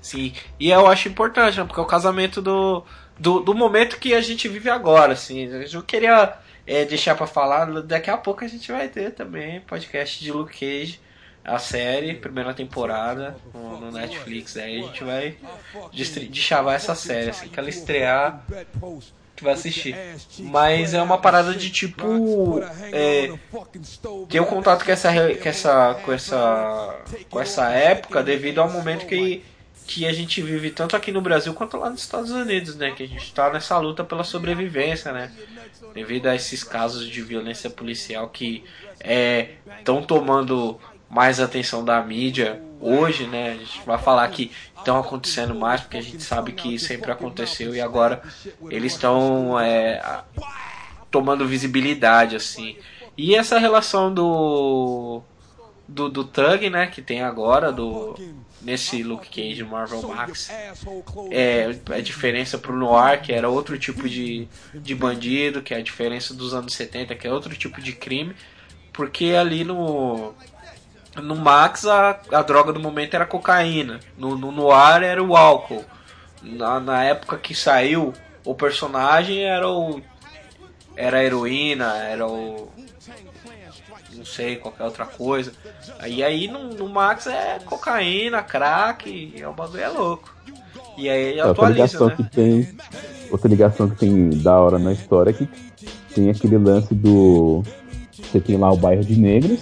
Sim. E eu acho importante, né? Porque é o casamento do, do, do momento que a gente vive agora, assim. Eu queria é, deixar pra falar, daqui a pouco a gente vai ter também podcast de Luke Cage. A série, primeira temporada no, Netflix. Aí a gente vai deschavar essa série, assim, que ela estrear, que vai assistir. Mas é uma parada de tipo. É, ter um contato com essa, com essa, com essa, com essa época devido ao momento que, que a gente vive tanto aqui no Brasil quanto lá nos Estados Unidos, né? Que a gente tá nessa luta pela sobrevivência, né? Devido a esses casos de violência policial que estão tomando mais atenção da mídia hoje, né? A gente vai falar que estão acontecendo mais porque a gente sabe que sempre aconteceu e agora eles estão é, tomando visibilidade assim. E essa relação do do, do Thug, né, que tem agora do nesse Luke Cage Marvel Max é a diferença pro Noir, que era outro tipo de, de bandido, que é a diferença dos anos 70, que é outro tipo de crime, porque ali no no Max a, a droga do momento era cocaína, no, no Noir era o álcool. Na, na época que saiu, o personagem era o era a heroína, era o não sei, qualquer outra coisa. E aí no, no Max é cocaína, crack, e o bagulho é louco. E aí É, outra atualiza, ligação né? que tem. Outra ligação que tem da hora na história é que tem aquele lance do. Você tem lá o bairro de negros,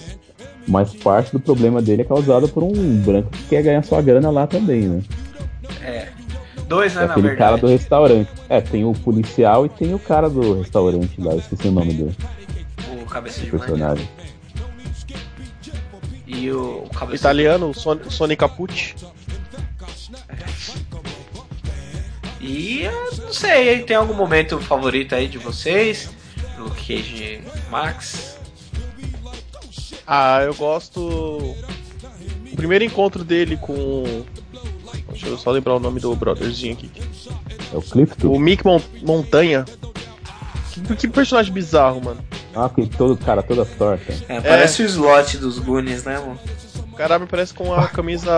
mas parte do problema dele é causado por um branco que quer ganhar sua grana lá também, né? É. Dois, né, É na aquele cara do restaurante. É, tem o policial e tem o cara do restaurante lá, eu esqueci o nome do O cabeça de manhã. personagem. E o, o cabeça Italiano, o Son- Sony Capucci. E eu não sei, tem algum momento favorito aí de vocês? Do Cage Max? Ah, eu gosto. O primeiro encontro dele com. Deixa eu só lembrar o nome do brotherzinho aqui. É o Clifton? O Mick Mon- Montanha. Que, que personagem bizarro, mano. Ah, aquele todo, cara, toda torta. É, parece o slot dos Goonies, né, mano? O cara me parece com a camisa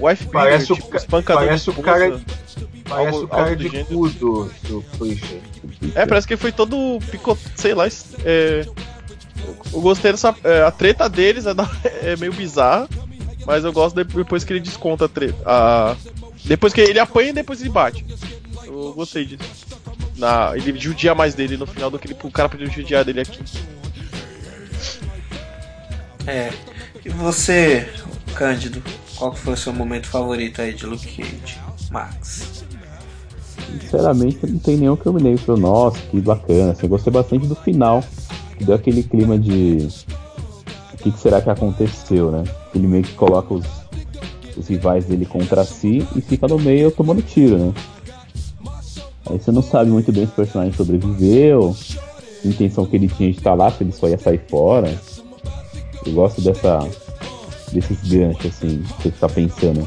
wife beater, Parece o tipo, ca- espancador parece o cara- esposa. Parece Algo- o cara algo do de cu do, do Preacher. É, parece que ele foi todo picot... sei lá. É... Eu gostei dessa. é, a treta deles é, da- é meio bizarra. Mas eu gosto de- depois que ele desconta a treta. A... Depois que ele apanha e depois ele bate. Eu gostei disso. Na... Ele judia mais dele no final do que ele... o cara podia judiar dele aqui. É. E você, Cândido, qual que foi o seu momento favorito aí de Luke Cage? Max. Sinceramente, não tem nenhum que eu me lembre. Nossa, que bacana. Assim, eu gostei bastante do final. Deu aquele clima de. O que, que será que aconteceu, né? Ele meio que coloca os, os rivais dele contra si e fica no meio tomando tiro, né? Aí você não sabe muito bem se o personagem sobreviveu, a intenção que ele tinha de estar lá, se ele só ia sair fora. Eu gosto dessa. desses ganchos, assim, que você fica pensando.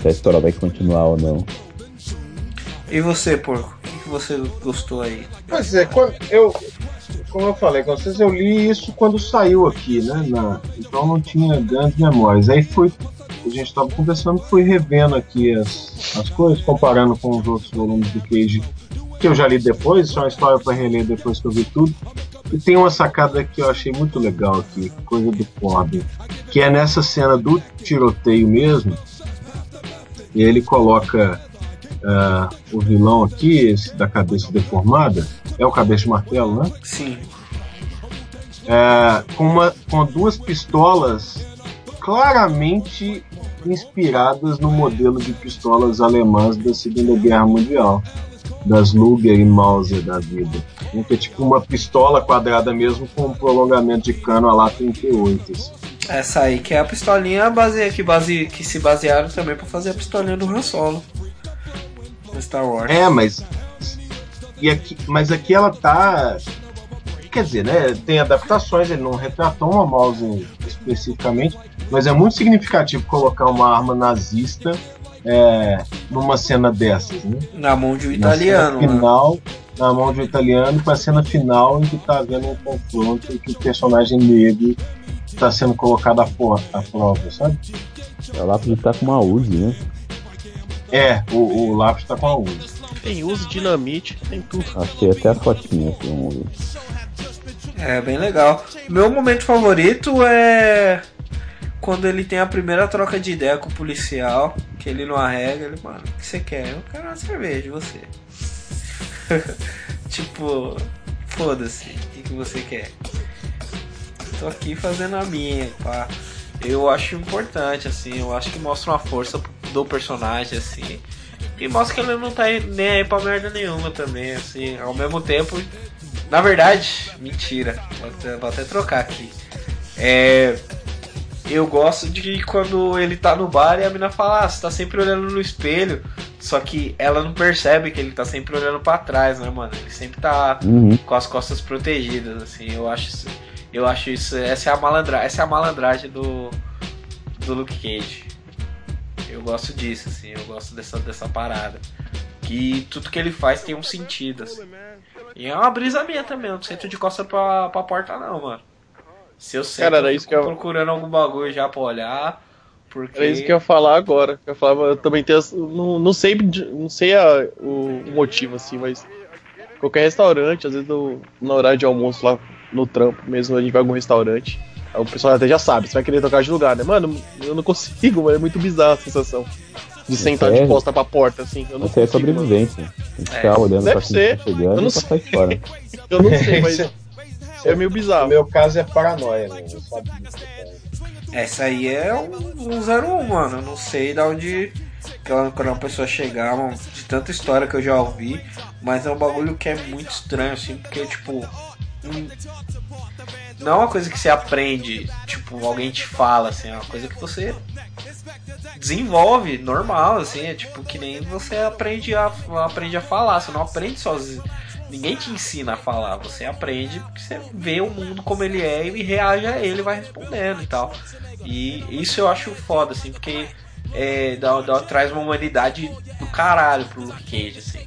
se a história vai continuar ou não. E você, porco? Que, você gostou aí? Pois é, quando eu, como eu falei com vocês, eu li isso quando saiu aqui, né? na- então não tinha grandes memórias. Aí fui, a gente estava conversando, fui revendo aqui as, as coisas, comparando com os outros volumes do Cage que eu já li depois, é uma história para reler depois que eu vi tudo. E tem uma sacada que eu achei muito legal aqui, coisa do Corbin, que é nessa cena do tiroteio mesmo. E ele coloca ah, o vilão aqui, esse da cabeça deformada, é o cabeça de martelo, né? Sim. É, com, uma, com duas pistolas claramente inspiradas no modelo de pistolas alemãs da Segunda Guerra Mundial, das Luger e Mauser da vida. Né, Que é tipo uma pistola quadrada mesmo com um prolongamento de cano a lá 38. assim. Essa aí que é a pistolinha base... Que, base... que se basearam também pra fazer a pistolinha do Han Solo. No Star Wars. É, mas. E aqui, mas aqui ela tá. Quer dizer, né? Tem adaptações, ele não retratou uma mouse especificamente, mas é muito significativo colocar uma arma nazista é, numa cena dessas, né? Na mão de um Na italiano. cena né? final, na mão de um italiano, com a cena final em que tá havendo um confronto e que o personagem negro está sendo colocado à, for- à prova, sabe? É lá pra tá com uma Uzi, né? É, o, o lápis tá com a Uzi. Tem uso, dinamite, tem tudo. Achei até a fotinha aqui, ver. É bem legal. Meu momento favorito é quando ele tem a primeira troca de ideia com o policial, que ele não arrega, ele, mano, o que você quer? Eu quero uma cerveja, e você. tipo, foda-se, o que, que você quer? Tô aqui fazendo a minha, pá. Eu acho importante, assim, eu acho que mostra uma força do personagem, assim. E mostra que ele não tá nem aí pra merda nenhuma também, assim, ao mesmo tempo. Na verdade, mentira. Vou até, vou até trocar aqui. É. Eu gosto de quando ele tá no bar e a mina fala, ah, você tá sempre olhando no espelho. Só que ela não percebe que ele tá sempre olhando pra trás, né, mano? Ele sempre tá Uhum. com as costas protegidas, assim. Eu acho isso. Eu acho isso. Essa é a malandragem. Essa é a malandragem do. Do Luke Cage. Eu gosto disso, assim, eu gosto dessa, dessa parada. Que tudo que ele faz tem um sentido, assim. E é uma brisa minha também, eu não sento de costa pra, pra porta não, mano. Se eu sento, Cara, era isso que eu- procurando algum bagulho já pra olhar. Porque. Era isso que eu ia falar agora. Eu falava, eu também tenho. Não, não sei, não sei a- o motivo, assim, mas. Qualquer restaurante, às vezes no, no horário de almoço lá no trampo mesmo, a gente vai a algum restaurante. Aí o pessoal até já sabe, você vai querer trocar de lugar, né? Mano, eu não consigo, mano. É muito bizarra a sensação. De sentar de É. costa pra porta, assim. Eu não Isso é sobrevivência. Tem que É, ficar olhando deve pra ser. tá chegando Eu não passar fora. Eu não sei, mas é meio No bizarro. meu caso é paranoia, né? Eu sabia. Essa aí é um, um 01, mano. Eu não sei de onde. Quando quando uma pessoa chegar, mano, de tanta história que eu já ouvi, mas é um bagulho que é muito estranho, assim, porque, tipo. Não é uma coisa que você aprende, tipo, alguém te fala, assim, é uma coisa que você desenvolve normal, assim, é tipo que nem você aprende a, aprende a falar, você não aprende sozinho. Ninguém te ensina a falar, você aprende porque você vê o mundo como ele é e reage a ele, vai respondendo e tal. E isso eu acho foda, assim, porque é, dá, dá- traz uma humanidade do caralho pro Luke Cage, assim.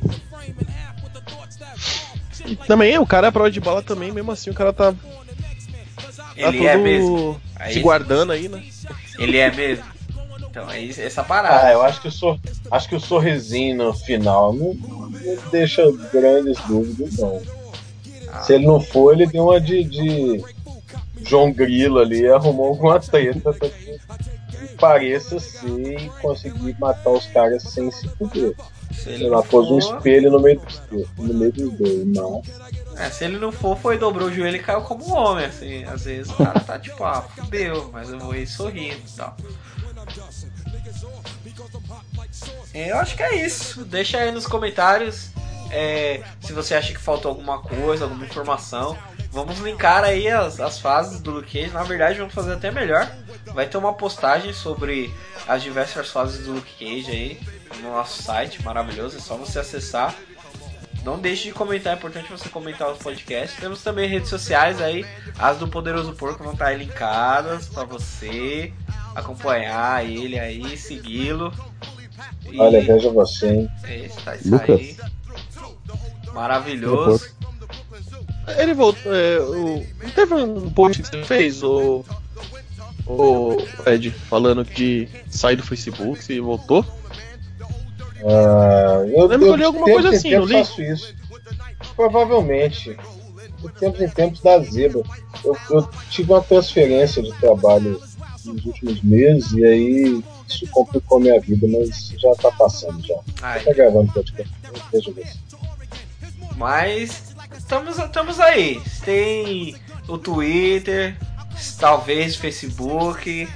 E também, o cara é prova de bala também, mesmo assim, o cara tá, tá Ele todo é mesmo. Aí- se guardando aí, né? Ele é mesmo. Então, é isso- essa parada. Ah, eu acho que o, sor... acho que o sorrisinho no final não, não deixa grandes dúvidas, não. Se ele não for, ele deu uma de, de João Grilo ali e arrumou alguma treta pra que pareça ser e conseguir matar os caras sem se fuder. Se ele Sei lá, não pôs um espelho no meio dos, no meio dos dois, mas. É, se ele não for, foi, dobrou o joelho e caiu como um homem, assim. Às vezes o cara tá tipo, ah, fudeu, mas eu vou ir sorrindo e tal. É, Eu acho que é isso. Deixa aí nos comentários é, se você acha que faltou alguma coisa, alguma informação. Vamos linkar aí as, as fases do Luke Cage. Na verdade, vamos fazer até melhor. Vai ter uma postagem sobre as diversas fases do Luke Cage aí no nosso site, maravilhoso. É só você acessar. Não deixe de comentar, é importante você comentar os podcasts. Temos também redes sociais aí, as do Poderoso Porco vão estar aí linkadas para você acompanhar ele aí, segui-lo. E Olha, veja você, hein? esse tá isso Lucas. aí. Maravilhoso. Ele voltou. É, o... Não teve um post que você fez, o. O Ed, falando de sair do Facebook e voltou? Ah, eu, lembro que eu li alguma coisa assim, tempos não li? faço isso. Provavelmente. De tempos em tempos da zebra. Eu, eu tive uma transferência de trabalho nos últimos meses e aí isso complicou minha vida, mas já tá passando já. Ai, Tá gravando podcast. Você. Mas estamos, estamos aí. Tem o Twitter, talvez o Facebook,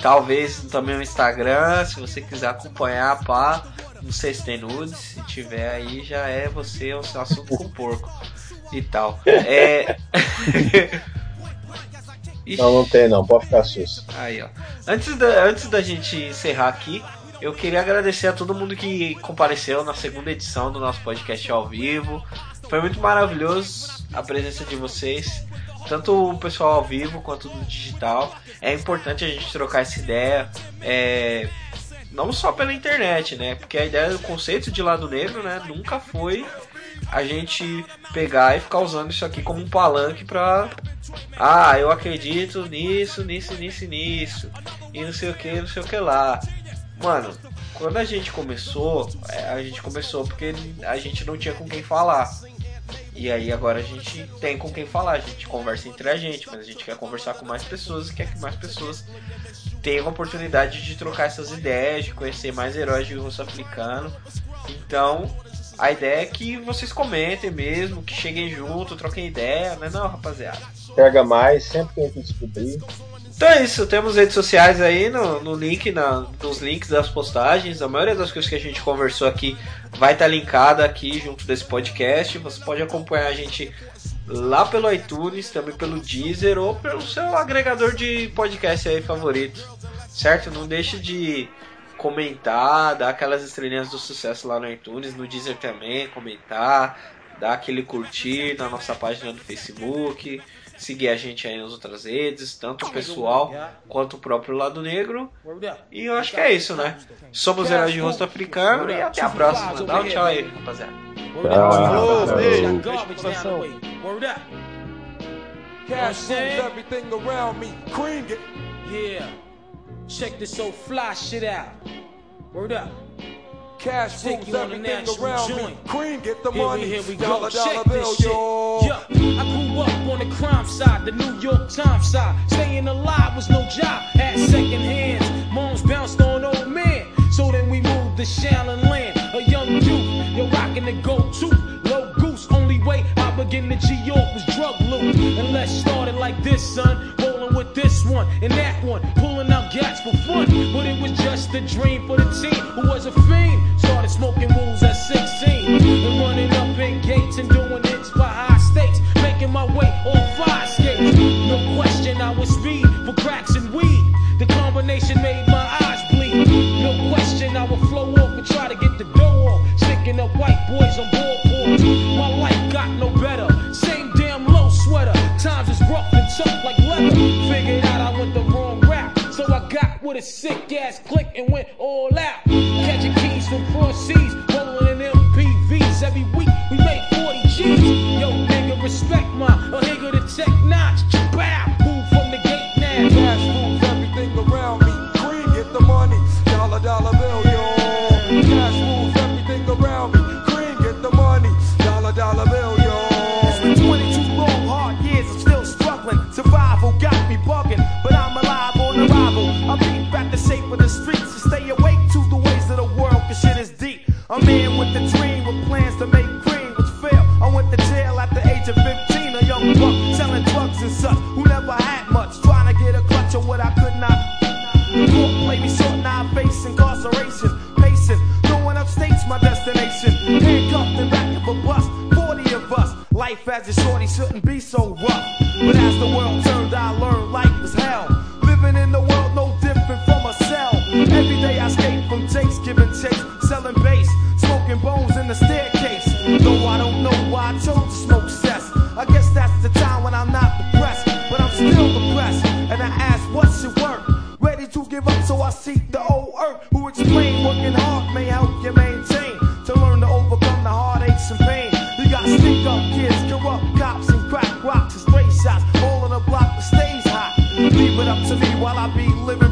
talvez também o Instagram, se você quiser acompanhar, pá. Não sei se tem nudes, se tiver aí já é você o seu assunto com porco e tal. É. Não, não tem não, pode ficar susto. Aí, ó. Antes da, antes da gente encerrar aqui, eu queria agradecer a todo mundo que compareceu na segunda edição do nosso podcast ao vivo. Foi muito maravilhoso a presença de vocês, tanto o pessoal ao vivo quanto do digital. É importante a gente trocar essa ideia, é, não só pela internet, né? Porque a ideia do conceito de lado negro, né, nunca foi a gente pegar e ficar usando isso aqui como um palanque pra. Ah, eu acredito nisso, nisso, nisso nisso. E não sei o que, não sei o que lá. Mano, quando a gente começou, é, a gente começou porque a gente não tinha com quem falar. E aí agora a gente tem com quem falar, a gente conversa entre a gente, mas a gente quer conversar com mais pessoas quer que mais pessoas tenham a oportunidade de trocar essas ideias, de conhecer mais heróis de rosto africano. Então, a ideia é que vocês comentem mesmo, que cheguem junto, troquem ideia, né não, rapaziada? Pega mais, sempre que a gente descobrir. Então é isso, temos redes sociais aí no, no link, na, nos links das postagens. A maioria das coisas que a gente conversou aqui vai estar linkada aqui junto desse podcast. Você pode acompanhar a gente lá pelo iTunes, também pelo Deezer ou pelo seu agregador de podcast aí favorito. Certo? Não deixe de comentar, dar aquelas estrelinhas do sucesso lá no iTunes, no Deezer também, comentar, dar aquele curtir na nossa página do Facebook, seguir a gente aí nas outras redes, tanto o pessoal quanto o próprio lado negro. E eu acho que é isso, né? Somos heróis de rosto africano e até a próxima. Dá um tchau aí, rapaziada. Tchau. beijo, beijo. Cash everything around me. Cream it. Yeah. Check this old fly shit out. Word up. Cash Take you everything around me. joint. Cream, get the Here we, money. here we dollar, go. dollar Check bill, yo. Yeah, I grew up on the crime side, the New York Times side. Staying alive was no job. Had second hands. Moms bounced on old men. So then we moved to Shaolin Land. A young youth, you're rocking the go-to. Begin to G-York was drug loot. And let's start it like this, son. Rolling with this one and that one. Pulling out gats for fun. But it was just a dream for the team who was a fiend. Started smoking rules at 16. And running up in gates and doing hits by high stakes. Making my way on fire skates. I be living